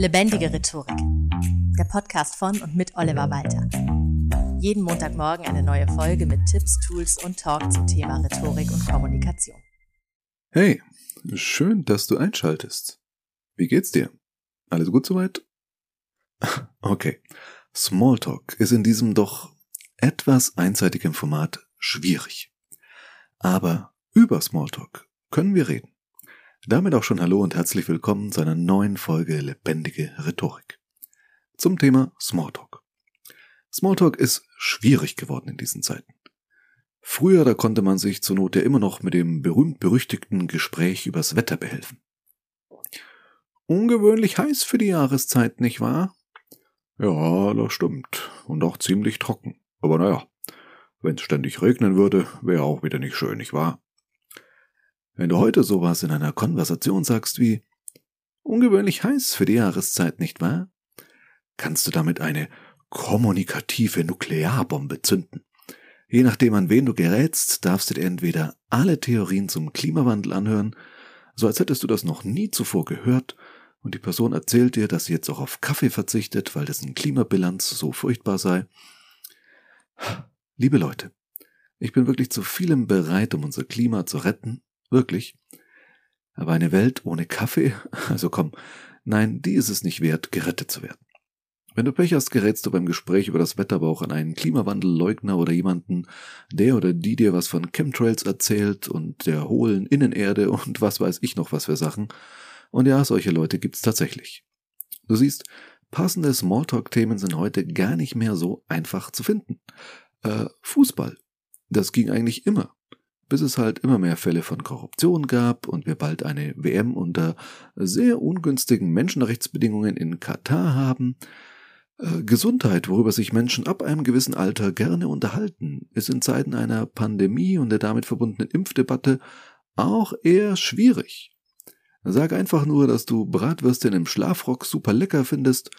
Lebendige Rhetorik. Der Podcast von und mit Oliver Walter. Jeden Montagmorgen eine neue Folge mit Tipps, Tools und Talk zum Thema Rhetorik und Kommunikation. Hey, schön, dass du einschaltest. Wie geht's dir? Alles gut soweit? Okay. Smalltalk ist in diesem doch etwas einseitigen Format schwierig. Aber über Smalltalk können wir reden. Damit auch schon Hallo und herzlich willkommen zu einer neuen Folge Lebendige Rhetorik. Zum Thema Smalltalk. Smalltalk ist schwierig geworden in diesen Zeiten. Früher, da konnte man sich zur Not ja immer noch mit dem berühmt-berüchtigten Gespräch übers Wetter behelfen. Ungewöhnlich heiß für die Jahreszeit, nicht wahr? Ja, das stimmt. Und auch ziemlich trocken. Aber naja, wenn es ständig regnen würde, wäre auch wieder nicht schön, nicht wahr? Wenn du heute sowas in einer Konversation sagst wie ungewöhnlich heiß für die Jahreszeit, nicht wahr? Kannst du damit eine kommunikative Nuklearbombe zünden. Je nachdem, an wen du gerätst, darfst du dir entweder alle Theorien zum Klimawandel anhören, so als hättest du das noch nie zuvor gehört, und die Person erzählt dir, dass sie jetzt auch auf Kaffee verzichtet, weil dessen Klimabilanz so furchtbar sei. Liebe Leute, ich bin wirklich zu vielem bereit, um unser Klima zu retten, Wirklich. Aber eine Welt ohne Kaffee? Also komm, nein, die ist es nicht wert, gerettet zu werden. Wenn du Pech hast, gerätst du beim Gespräch über das Wetter aber auch an einen Klimawandelleugner oder jemanden, der oder die dir was von Chemtrails erzählt und der hohlen Innenerde und was weiß ich noch was für Sachen. Und ja, solche Leute gibt's tatsächlich. Du siehst, passende Smalltalk-Themen sind heute gar nicht mehr so einfach zu finden. Äh, Fußball. Das ging eigentlich immer bis es halt immer mehr Fälle von Korruption gab und wir bald eine WM unter sehr ungünstigen Menschenrechtsbedingungen in Katar haben. Äh, Gesundheit, worüber sich Menschen ab einem gewissen Alter gerne unterhalten, ist in Zeiten einer Pandemie und der damit verbundenen Impfdebatte auch eher schwierig. Sag einfach nur, dass du Bratwürstchen im Schlafrock super lecker findest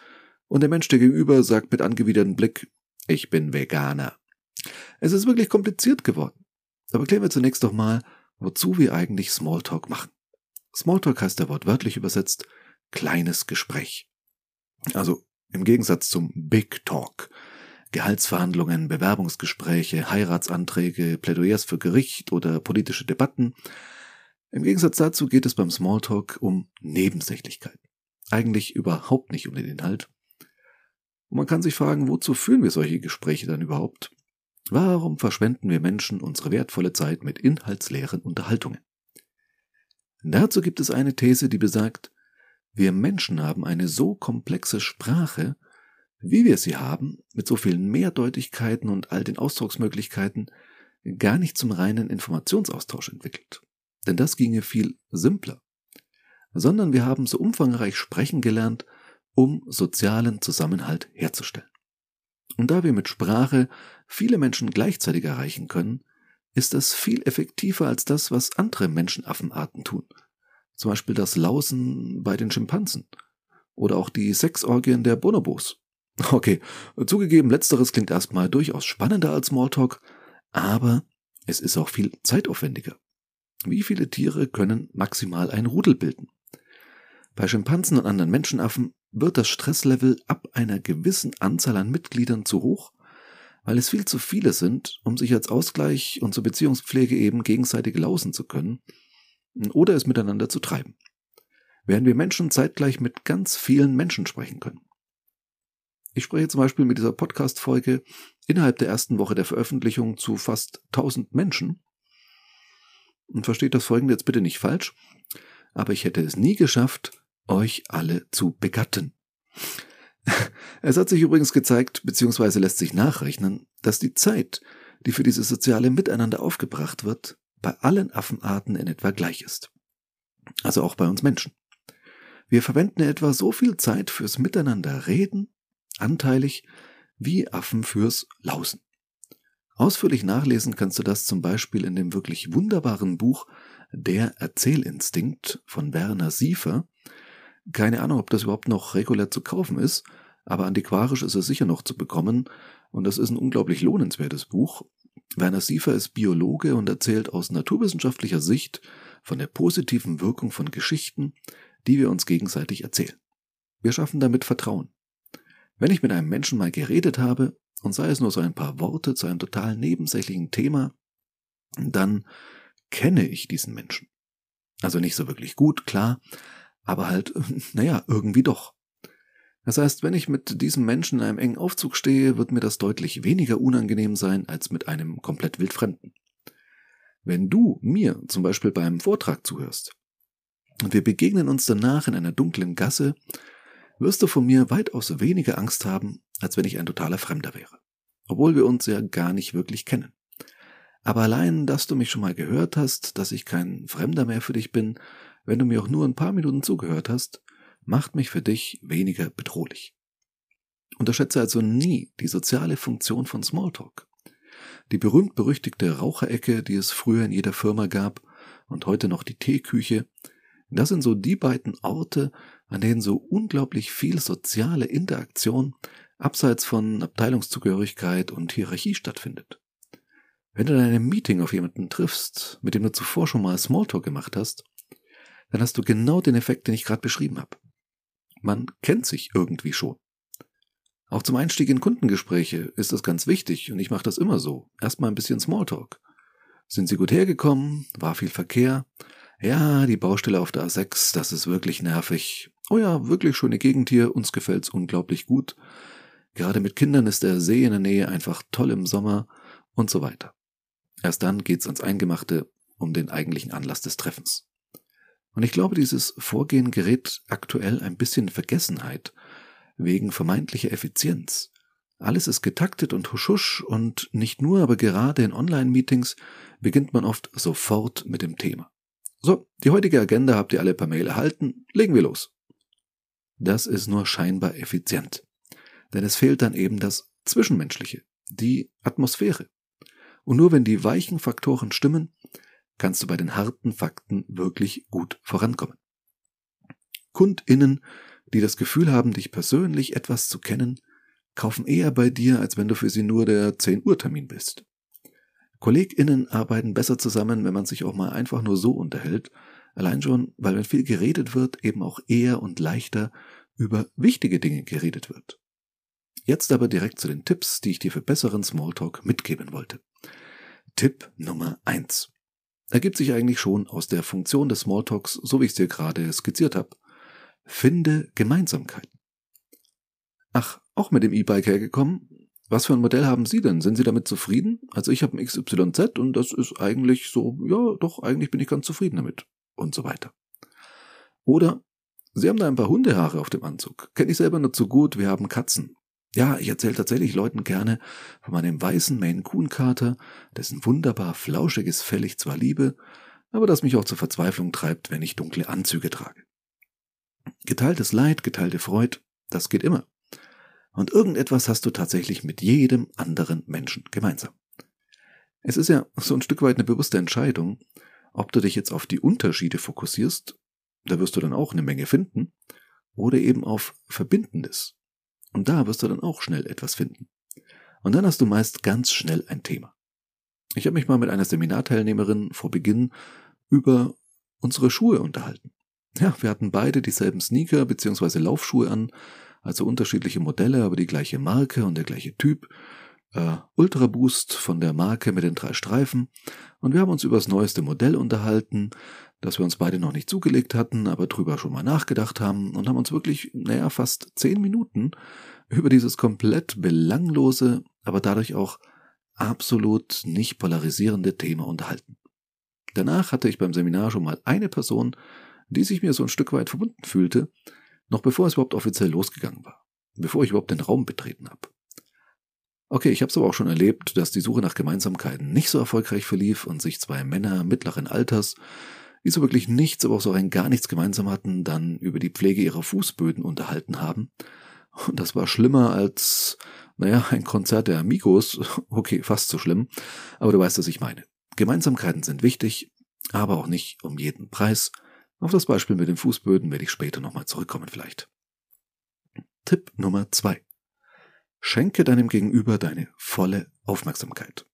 und der Mensch dir gegenüber sagt mit angewidertem Blick, ich bin Veganer. Es ist wirklich kompliziert geworden. Aber klären wir zunächst doch mal, wozu wir eigentlich Smalltalk machen. Smalltalk heißt ja wortwörtlich übersetzt kleines Gespräch. Also im Gegensatz zum Big Talk. Gehaltsverhandlungen, Bewerbungsgespräche, Heiratsanträge, Plädoyers für Gericht oder politische Debatten. Im Gegensatz dazu geht es beim Smalltalk um Nebensächlichkeit. Eigentlich überhaupt nicht um den Inhalt. Und man kann sich fragen, wozu führen wir solche Gespräche dann überhaupt? Warum verschwenden wir Menschen unsere wertvolle Zeit mit inhaltsleeren Unterhaltungen? Dazu gibt es eine These, die besagt, wir Menschen haben eine so komplexe Sprache, wie wir sie haben, mit so vielen Mehrdeutigkeiten und all den Ausdrucksmöglichkeiten, gar nicht zum reinen Informationsaustausch entwickelt. Denn das ginge viel simpler. Sondern wir haben so umfangreich sprechen gelernt, um sozialen Zusammenhalt herzustellen. Und da wir mit Sprache viele Menschen gleichzeitig erreichen können, ist das viel effektiver als das, was andere Menschenaffenarten tun. Zum Beispiel das Lausen bei den Schimpansen. Oder auch die Sexorgien der Bonobos. Okay, zugegeben, letzteres klingt erstmal durchaus spannender als Smalltalk, aber es ist auch viel zeitaufwendiger. Wie viele Tiere können maximal ein Rudel bilden? Bei Schimpansen und anderen Menschenaffen wird das Stresslevel ab einer gewissen Anzahl an Mitgliedern zu hoch, weil es viel zu viele sind, um sich als Ausgleich und zur Beziehungspflege eben gegenseitig lausen zu können oder es miteinander zu treiben. Während wir Menschen zeitgleich mit ganz vielen Menschen sprechen können. Ich spreche zum Beispiel mit dieser Podcast-Folge innerhalb der ersten Woche der Veröffentlichung zu fast 1000 Menschen. Und versteht das folgende jetzt bitte nicht falsch, aber ich hätte es nie geschafft, euch alle zu begatten. Es hat sich übrigens gezeigt, beziehungsweise lässt sich nachrechnen, dass die Zeit, die für dieses soziale Miteinander aufgebracht wird, bei allen Affenarten in etwa gleich ist. Also auch bei uns Menschen. Wir verwenden etwa so viel Zeit fürs Miteinander reden, anteilig, wie Affen fürs Lausen. Ausführlich nachlesen kannst du das zum Beispiel in dem wirklich wunderbaren Buch Der Erzählinstinkt von Werner Siefer, keine Ahnung, ob das überhaupt noch regulär zu kaufen ist, aber antiquarisch ist es sicher noch zu bekommen und das ist ein unglaublich lohnenswertes Buch. Werner Siefer ist Biologe und erzählt aus naturwissenschaftlicher Sicht von der positiven Wirkung von Geschichten, die wir uns gegenseitig erzählen. Wir schaffen damit Vertrauen. Wenn ich mit einem Menschen mal geredet habe, und sei es nur so ein paar Worte zu einem total nebensächlichen Thema, dann kenne ich diesen Menschen. Also nicht so wirklich gut, klar, aber halt, naja, irgendwie doch. Das heißt, wenn ich mit diesem Menschen in einem engen Aufzug stehe, wird mir das deutlich weniger unangenehm sein als mit einem komplett wildfremden. Wenn du mir zum Beispiel beim Vortrag zuhörst und wir begegnen uns danach in einer dunklen Gasse, wirst du von mir weitaus weniger Angst haben, als wenn ich ein totaler Fremder wäre. Obwohl wir uns ja gar nicht wirklich kennen. Aber allein, dass du mich schon mal gehört hast, dass ich kein Fremder mehr für dich bin, wenn du mir auch nur ein paar Minuten zugehört hast, macht mich für dich weniger bedrohlich. Unterschätze also nie die soziale Funktion von Smalltalk. Die berühmt-berüchtigte Raucherecke, die es früher in jeder Firma gab und heute noch die Teeküche, das sind so die beiden Orte, an denen so unglaublich viel soziale Interaktion abseits von Abteilungszugehörigkeit und Hierarchie stattfindet. Wenn du in einem Meeting auf jemanden triffst, mit dem du zuvor schon mal Smalltalk gemacht hast, dann hast du genau den Effekt, den ich gerade beschrieben habe. Man kennt sich irgendwie schon. Auch zum Einstieg in Kundengespräche ist das ganz wichtig und ich mache das immer so. Erstmal ein bisschen Smalltalk. Sind Sie gut hergekommen? War viel Verkehr? Ja, die Baustelle auf der A6, das ist wirklich nervig. Oh ja, wirklich schöne Gegend hier, uns gefällt's unglaublich gut. Gerade mit Kindern ist der See in der Nähe einfach toll im Sommer und so weiter. Erst dann geht's ans Eingemachte um den eigentlichen Anlass des Treffens. Und ich glaube, dieses Vorgehen gerät aktuell ein bisschen in Vergessenheit, wegen vermeintlicher Effizienz. Alles ist getaktet und huschusch und nicht nur, aber gerade in Online-Meetings beginnt man oft sofort mit dem Thema. So, die heutige Agenda habt ihr alle per Mail erhalten, legen wir los. Das ist nur scheinbar effizient. Denn es fehlt dann eben das Zwischenmenschliche, die Atmosphäre. Und nur wenn die weichen Faktoren stimmen, kannst du bei den harten Fakten wirklich gut vorankommen. KundInnen, die das Gefühl haben, dich persönlich etwas zu kennen, kaufen eher bei dir, als wenn du für sie nur der 10 Uhr Termin bist. KollegInnen arbeiten besser zusammen, wenn man sich auch mal einfach nur so unterhält, allein schon, weil wenn viel geredet wird, eben auch eher und leichter über wichtige Dinge geredet wird. Jetzt aber direkt zu den Tipps, die ich dir für besseren Smalltalk mitgeben wollte. Tipp Nummer eins ergibt sich eigentlich schon aus der Funktion des Smalltalks, so wie ich es dir gerade skizziert habe. Finde Gemeinsamkeiten. Ach, auch mit dem E-Bike hergekommen? Was für ein Modell haben Sie denn? Sind Sie damit zufrieden? Also ich habe ein XYZ und das ist eigentlich so, ja, doch, eigentlich bin ich ganz zufrieden damit. Und so weiter. Oder Sie haben da ein paar Hundehaare auf dem Anzug. Kenne ich selber nur zu gut, wir haben Katzen. Ja, ich erzähle tatsächlich Leuten gerne von meinem weißen Maine Coon Kater, dessen wunderbar flauschiges Fell ich zwar liebe, aber das mich auch zur Verzweiflung treibt, wenn ich dunkle Anzüge trage. Geteiltes Leid, geteilte Freud, das geht immer. Und irgendetwas hast du tatsächlich mit jedem anderen Menschen gemeinsam. Es ist ja so ein Stück weit eine bewusste Entscheidung, ob du dich jetzt auf die Unterschiede fokussierst, da wirst du dann auch eine Menge finden, oder eben auf Verbindendes, und da wirst du dann auch schnell etwas finden. Und dann hast du meist ganz schnell ein Thema. Ich habe mich mal mit einer Seminarteilnehmerin vor Beginn über unsere Schuhe unterhalten. Ja, wir hatten beide dieselben Sneaker bzw. Laufschuhe an, also unterschiedliche Modelle, aber die gleiche Marke und der gleiche Typ. Äh, Ultra Boost von der Marke mit den drei Streifen. Und wir haben uns über das neueste Modell unterhalten, das wir uns beide noch nicht zugelegt hatten, aber drüber schon mal nachgedacht haben und haben uns wirklich, naja, fast zehn Minuten über dieses komplett belanglose, aber dadurch auch absolut nicht polarisierende Thema unterhalten. Danach hatte ich beim Seminar schon mal eine Person, die sich mir so ein Stück weit verbunden fühlte, noch bevor es überhaupt offiziell losgegangen war, bevor ich überhaupt den Raum betreten habe. Okay, ich habe es aber auch schon erlebt, dass die Suche nach Gemeinsamkeiten nicht so erfolgreich verlief und sich zwei Männer mittleren Alters die so wirklich nichts, aber auch so rein gar nichts gemeinsam hatten, dann über die Pflege ihrer Fußböden unterhalten haben. Und das war schlimmer als, naja, ein Konzert der Amigos. Okay, fast so schlimm. Aber du weißt, was ich meine. Gemeinsamkeiten sind wichtig, aber auch nicht um jeden Preis. Auf das Beispiel mit den Fußböden werde ich später nochmal zurückkommen vielleicht. Tipp Nummer zwei: Schenke deinem Gegenüber deine volle Aufmerksamkeit.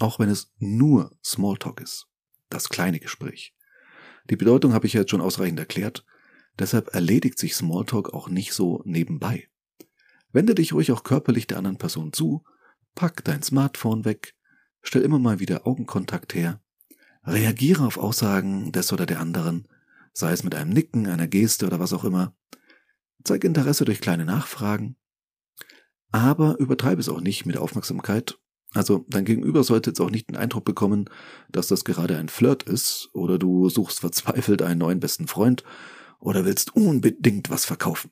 Auch wenn es nur Smalltalk ist. Das kleine Gespräch. Die Bedeutung habe ich jetzt schon ausreichend erklärt. Deshalb erledigt sich Smalltalk auch nicht so nebenbei. Wende dich ruhig auch körperlich der anderen Person zu, pack dein Smartphone weg, stell immer mal wieder Augenkontakt her, reagiere auf Aussagen des oder der anderen, sei es mit einem Nicken, einer Geste oder was auch immer, zeig Interesse durch kleine Nachfragen, aber übertreibe es auch nicht mit Aufmerksamkeit. Also dein Gegenüber sollte jetzt auch nicht den Eindruck bekommen, dass das gerade ein Flirt ist oder du suchst verzweifelt einen neuen besten Freund oder willst unbedingt was verkaufen.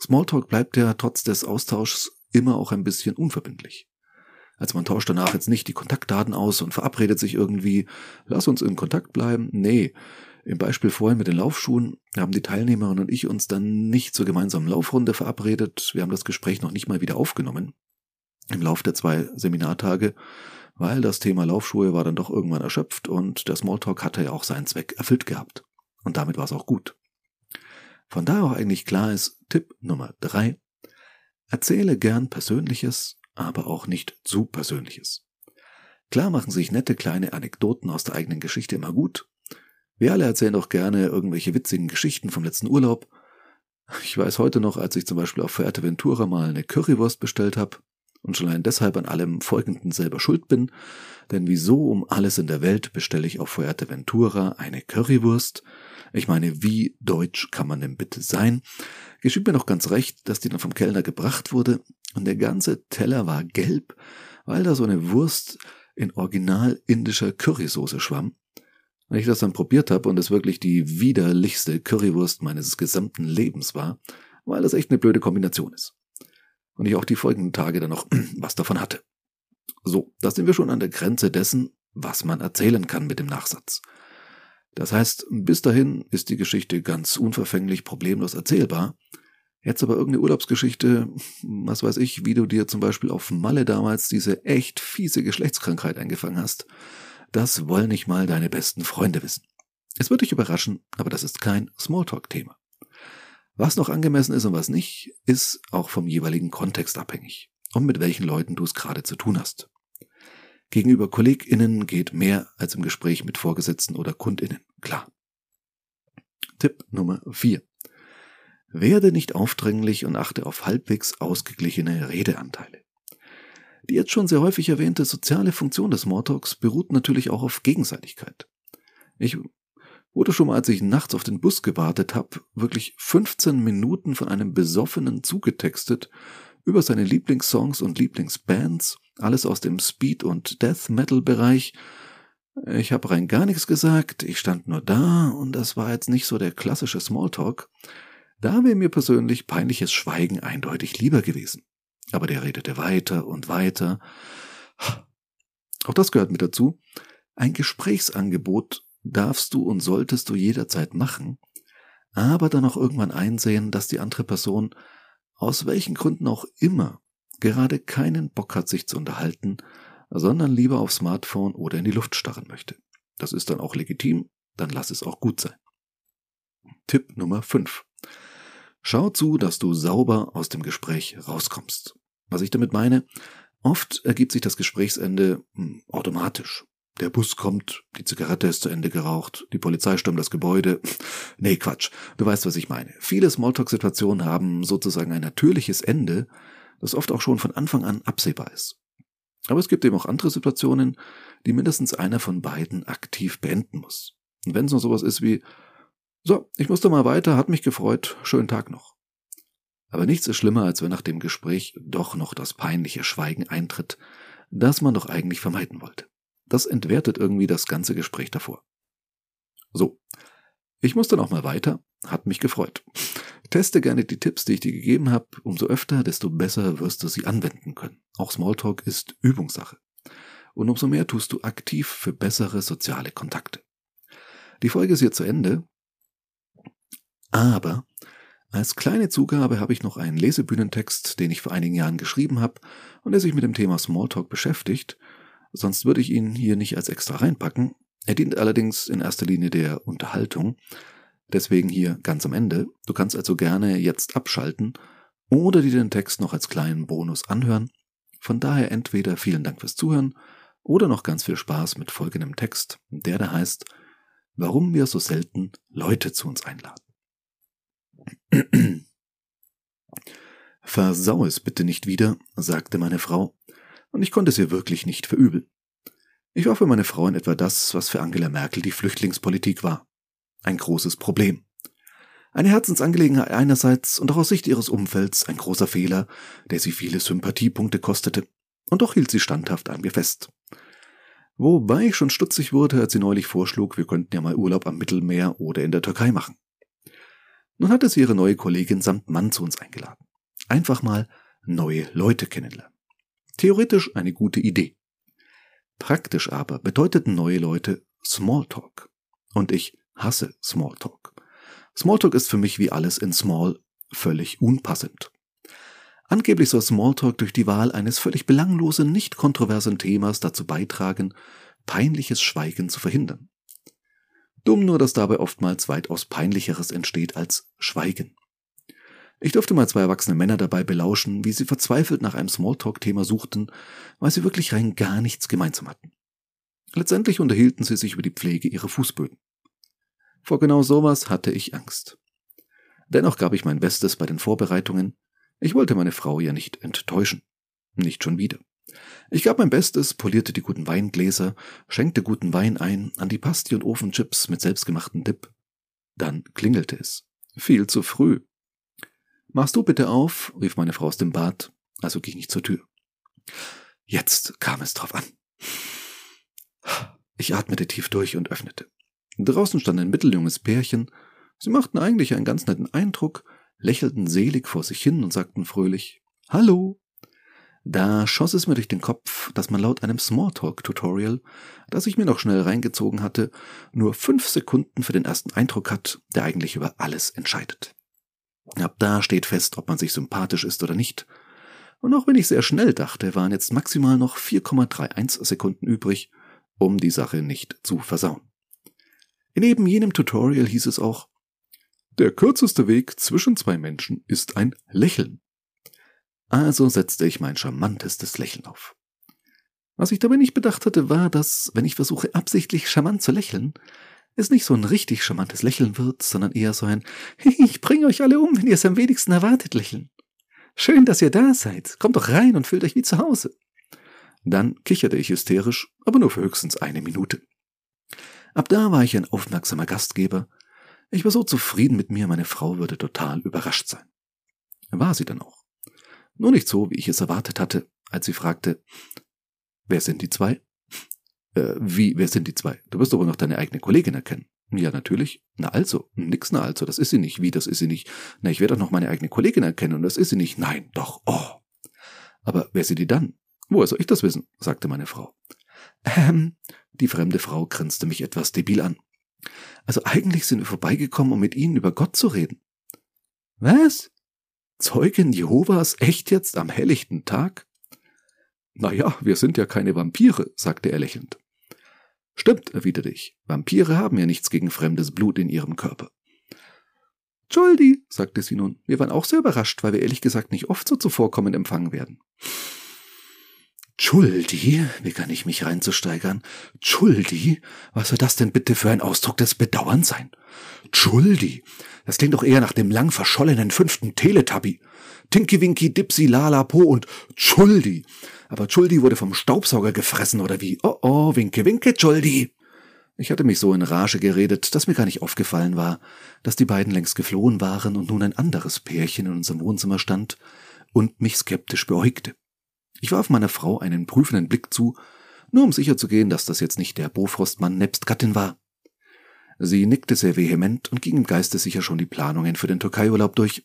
Smalltalk bleibt ja trotz des Austauschs immer auch ein bisschen unverbindlich. Also man tauscht danach jetzt nicht die Kontaktdaten aus und verabredet sich irgendwie, lass uns in Kontakt bleiben. Nee, im Beispiel vorhin mit den Laufschuhen haben die Teilnehmerinnen und ich uns dann nicht zur gemeinsamen Laufrunde verabredet. Wir haben das Gespräch noch nicht mal wieder aufgenommen. Im Lauf der zwei Seminartage, weil das Thema Laufschuhe war dann doch irgendwann erschöpft und der Smalltalk hatte ja auch seinen Zweck erfüllt gehabt. Und damit war es auch gut. Von daher auch eigentlich klar ist, Tipp Nummer drei, erzähle gern Persönliches, aber auch nicht zu Persönliches. Klar machen sich nette kleine Anekdoten aus der eigenen Geschichte immer gut, wir alle erzählen doch gerne irgendwelche witzigen Geschichten vom letzten Urlaub. Ich weiß heute noch, als ich zum Beispiel auf Fuerteventura mal eine Currywurst bestellt habe und schon allein deshalb an allem Folgenden selber schuld bin, denn wieso um alles in der Welt bestelle ich auf Fuerteventura eine Currywurst? Ich meine, wie deutsch kann man denn bitte sein? Geschieht mir noch ganz recht, dass die dann vom Kellner gebracht wurde und der ganze Teller war gelb, weil da so eine Wurst in original indischer Currysoße schwamm wenn ich das dann probiert habe und es wirklich die widerlichste Currywurst meines gesamten Lebens war, weil das echt eine blöde Kombination ist. Und ich auch die folgenden Tage dann noch was davon hatte. So, da sind wir schon an der Grenze dessen, was man erzählen kann mit dem Nachsatz. Das heißt, bis dahin ist die Geschichte ganz unverfänglich problemlos erzählbar. Jetzt aber irgendeine Urlaubsgeschichte, was weiß ich, wie du dir zum Beispiel auf Malle damals diese echt fiese Geschlechtskrankheit eingefangen hast, das wollen nicht mal deine besten Freunde wissen. Es wird dich überraschen, aber das ist kein Smalltalk-Thema. Was noch angemessen ist und was nicht, ist auch vom jeweiligen Kontext abhängig und mit welchen Leuten du es gerade zu tun hast. Gegenüber KollegInnen geht mehr als im Gespräch mit Vorgesetzten oder KundInnen, klar. Tipp Nummer 4. Werde nicht aufdringlich und achte auf halbwegs ausgeglichene Redeanteile. Die jetzt schon sehr häufig erwähnte soziale Funktion des Smalltalks beruht natürlich auch auf Gegenseitigkeit. Ich wurde schon mal, als ich nachts auf den Bus gewartet habe, wirklich 15 Minuten von einem Besoffenen zugetextet über seine Lieblingssongs und Lieblingsbands, alles aus dem Speed- und Death-Metal-Bereich. Ich habe rein gar nichts gesagt, ich stand nur da und das war jetzt nicht so der klassische Smalltalk. Da wäre mir persönlich peinliches Schweigen eindeutig lieber gewesen. Aber der redete weiter und weiter. Auch das gehört mit dazu. Ein Gesprächsangebot darfst du und solltest du jederzeit machen, aber dann auch irgendwann einsehen, dass die andere Person aus welchen Gründen auch immer gerade keinen Bock hat, sich zu unterhalten, sondern lieber aufs Smartphone oder in die Luft starren möchte. Das ist dann auch legitim, dann lass es auch gut sein. Tipp Nummer 5. Schau zu, dass du sauber aus dem Gespräch rauskommst. Was ich damit meine, oft ergibt sich das Gesprächsende hm, automatisch. Der Bus kommt, die Zigarette ist zu Ende geraucht, die Polizei stürmt das Gebäude. Nee, Quatsch. Du weißt, was ich meine. Viele Smalltalk-Situationen haben sozusagen ein natürliches Ende, das oft auch schon von Anfang an absehbar ist. Aber es gibt eben auch andere Situationen, die mindestens einer von beiden aktiv beenden muss. Und wenn es nur sowas ist wie, so, ich musste mal weiter, hat mich gefreut, schönen Tag noch. Aber nichts ist schlimmer, als wenn nach dem Gespräch doch noch das peinliche Schweigen eintritt, das man doch eigentlich vermeiden wollte. Das entwertet irgendwie das ganze Gespräch davor. So, ich muss dann auch mal weiter, hat mich gefreut. Teste gerne die Tipps, die ich dir gegeben habe, umso öfter, desto besser wirst du sie anwenden können. Auch Smalltalk ist Übungssache. Und umso mehr tust du aktiv für bessere soziale Kontakte. Die Folge ist hier zu Ende, aber als kleine Zugabe habe ich noch einen Lesebühnentext, den ich vor einigen Jahren geschrieben habe und der sich mit dem Thema Smalltalk beschäftigt. Sonst würde ich ihn hier nicht als extra reinpacken. Er dient allerdings in erster Linie der Unterhaltung. Deswegen hier ganz am Ende. Du kannst also gerne jetzt abschalten oder dir den Text noch als kleinen Bonus anhören. Von daher entweder vielen Dank fürs Zuhören oder noch ganz viel Spaß mit folgendem Text, der da heißt, warum wir so selten Leute zu uns einladen. Versau es bitte nicht wieder, sagte meine Frau, und ich konnte es ihr wirklich nicht verübeln. Ich war für meine Frau in etwa das, was für Angela Merkel die Flüchtlingspolitik war. Ein großes Problem. Eine Herzensangelegenheit einerseits und auch aus Sicht ihres Umfelds ein großer Fehler, der sie viele Sympathiepunkte kostete. Und doch hielt sie standhaft an mir fest. Wobei ich schon stutzig wurde, als sie neulich vorschlug, wir könnten ja mal Urlaub am Mittelmeer oder in der Türkei machen. Nun hatte sie ihre neue Kollegin samt Mann zu uns eingeladen. Einfach mal neue Leute kennenlernen. Theoretisch eine gute Idee. Praktisch aber bedeuteten neue Leute Smalltalk. Und ich hasse Smalltalk. Smalltalk ist für mich wie alles in Small völlig unpassend. Angeblich soll Smalltalk durch die Wahl eines völlig belanglosen, nicht kontroversen Themas dazu beitragen, peinliches Schweigen zu verhindern. Dumm nur, dass dabei oftmals weitaus peinlicheres entsteht als Schweigen. Ich durfte mal zwei erwachsene Männer dabei belauschen, wie sie verzweifelt nach einem Smalltalk-Thema suchten, weil sie wirklich rein gar nichts gemeinsam hatten. Letztendlich unterhielten sie sich über die Pflege ihrer Fußböden. Vor genau sowas hatte ich Angst. Dennoch gab ich mein Bestes bei den Vorbereitungen. Ich wollte meine Frau ja nicht enttäuschen. Nicht schon wieder. Ich gab mein Bestes, polierte die guten Weingläser, schenkte guten Wein ein, an die Pasti und Ofenchips mit selbstgemachten Dip. Dann klingelte es. Viel zu früh. Machst du bitte auf, rief meine Frau aus dem Bad, also ging ich zur Tür. Jetzt kam es drauf an. Ich atmete tief durch und öffnete. Draußen stand ein mitteljunges Pärchen. Sie machten eigentlich einen ganz netten Eindruck, lächelten selig vor sich hin und sagten fröhlich Hallo. Da schoss es mir durch den Kopf, dass man laut einem Smalltalk-Tutorial, das ich mir noch schnell reingezogen hatte, nur fünf Sekunden für den ersten Eindruck hat, der eigentlich über alles entscheidet. Ab da steht fest, ob man sich sympathisch ist oder nicht. Und auch wenn ich sehr schnell dachte, waren jetzt maximal noch 4,31 Sekunden übrig, um die Sache nicht zu versauen. In eben jenem Tutorial hieß es auch, der kürzeste Weg zwischen zwei Menschen ist ein Lächeln. Also setzte ich mein charmantestes Lächeln auf. Was ich dabei nicht bedacht hatte, war, dass, wenn ich versuche, absichtlich charmant zu lächeln, es nicht so ein richtig charmantes Lächeln wird, sondern eher so ein Ich bringe euch alle um, wenn ihr es am wenigsten erwartet Lächeln. Schön, dass ihr da seid. Kommt doch rein und fühlt euch wie zu Hause. Dann kicherte ich hysterisch, aber nur für höchstens eine Minute. Ab da war ich ein aufmerksamer Gastgeber. Ich war so zufrieden mit mir, meine Frau würde total überrascht sein. War sie dann auch. Nur nicht so, wie ich es erwartet hatte, als sie fragte, wer sind die zwei? Äh, wie, wer sind die zwei? Du wirst aber noch deine eigene Kollegin erkennen. Ja, natürlich. Na also, nix na also, das ist sie nicht. Wie, das ist sie nicht? Na, ich werde doch noch meine eigene Kollegin erkennen und das ist sie nicht. Nein, doch, oh. Aber wer sind die dann? Woher soll ich das wissen? sagte meine Frau. Ähm, die fremde Frau grinste mich etwas debil an. Also eigentlich sind wir vorbeigekommen, um mit Ihnen über Gott zu reden. Was? Zeugen Jehovas echt jetzt am helllichten Tag? Na ja, wir sind ja keine Vampire, sagte er lächelnd. Stimmt, erwiderte ich. Vampire haben ja nichts gegen fremdes Blut in ihrem Körper. Entschuldi, sagte sie nun. Wir waren auch sehr überrascht, weil wir ehrlich gesagt nicht oft so zuvorkommend empfangen werden. Entschuldi, begann ich mich reinzusteigern. Entschuldi, was soll das denn bitte für ein Ausdruck des Bedauerns sein? Entschuldi, das klingt doch eher nach dem lang verschollenen fünften Teletubby. Tinky Winky, Dipsy, Lala, Po und Entschuldi. Aber Schuldi wurde vom Staubsauger gefressen oder wie? Oh oh, winke, winke, Schuldi. Ich hatte mich so in Rage geredet, dass mir gar nicht aufgefallen war, dass die beiden längst geflohen waren und nun ein anderes Pärchen in unserem Wohnzimmer stand und mich skeptisch beäugte. Ich warf meiner Frau einen prüfenden Blick zu, nur um sicherzugehen, dass das jetzt nicht der Bofrostmann nebst Gattin war. Sie nickte sehr vehement und ging im Geiste sicher schon die Planungen für den Türkeiurlaub durch.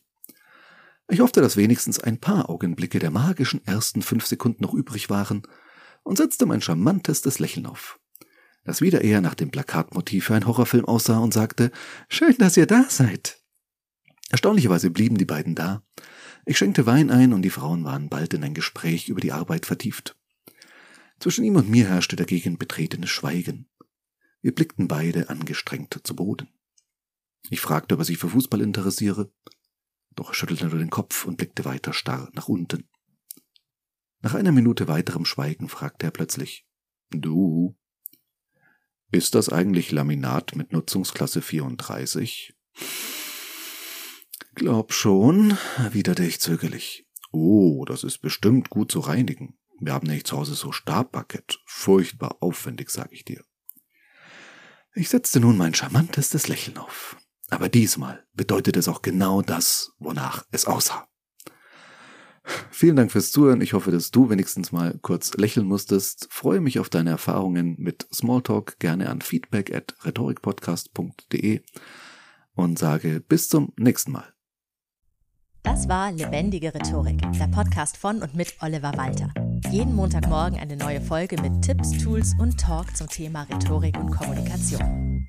Ich hoffte, dass wenigstens ein paar Augenblicke der magischen ersten fünf Sekunden noch übrig waren und setzte mein charmantestes Lächeln auf, das wieder eher nach dem Plakatmotiv für einen Horrorfilm aussah und sagte, schön, dass ihr da seid. Erstaunlicherweise blieben die beiden da. Ich schenkte Wein ein und die Frauen waren bald in ein Gespräch über die Arbeit vertieft. Zwischen ihm und mir herrschte dagegen betretenes Schweigen. Wir blickten beide angestrengt zu Boden. Ich fragte, ob er sich für Fußball interessiere, doch er schüttelte nur den Kopf und blickte weiter starr nach unten. Nach einer Minute weiterem Schweigen fragte er plötzlich Du. Ist das eigentlich Laminat mit Nutzungsklasse 34? glaub schon, erwiderte ich zögerlich. Oh, das ist bestimmt gut zu reinigen. Wir haben nämlich zu Hause so Stabparkett. Furchtbar aufwendig, sag ich dir. Ich setzte nun mein charmantestes Lächeln auf. Aber diesmal bedeutet es auch genau das, wonach es aussah. Vielen Dank fürs Zuhören. Ich hoffe, dass du wenigstens mal kurz lächeln musstest. Freue mich auf deine Erfahrungen mit Smalltalk gerne an feedback at rhetorikpodcast.de und sage bis zum nächsten Mal. Das war Lebendige Rhetorik, der Podcast von und mit Oliver Walter. Jeden Montagmorgen eine neue Folge mit Tipps, Tools und Talk zum Thema Rhetorik und Kommunikation.